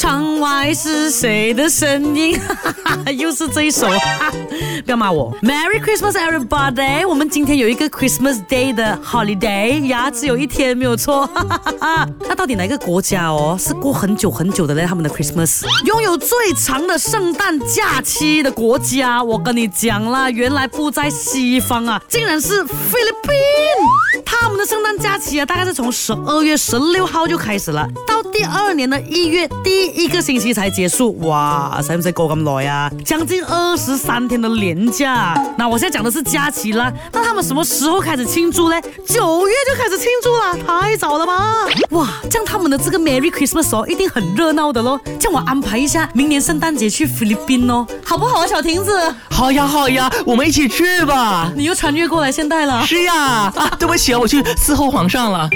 窗外是谁的声音？又是这一首，不要骂我。Merry Christmas, everybody！我们今天有一个 Christmas Day 的 Holiday，牙齿有一天没有错。那到底哪个国家哦，是过很久很久的呢？他们的 Christmas 拥有最长的圣诞假期的国家，我跟你讲啦，原来不在西方啊，竟然是菲律宾。他。假期啊，大概是从十二月十六号就开始了，到第二年的一月第一个星期才结束。哇，谁不是够咁耐啊？将近二十三天的年假。那我现在讲的是假期啦，那他们什么时候开始庆祝呢？九月就开始庆祝了，太早了吧？哇！这个 Merry Christmas 哦，一定很热闹的咯。叫我安排一下明年圣诞节去菲律宾哦，好不好啊，小亭子？好呀好呀，我们一起去吧。你又穿越过来现代了？是呀，啊，对不起啊，我去伺候皇上了。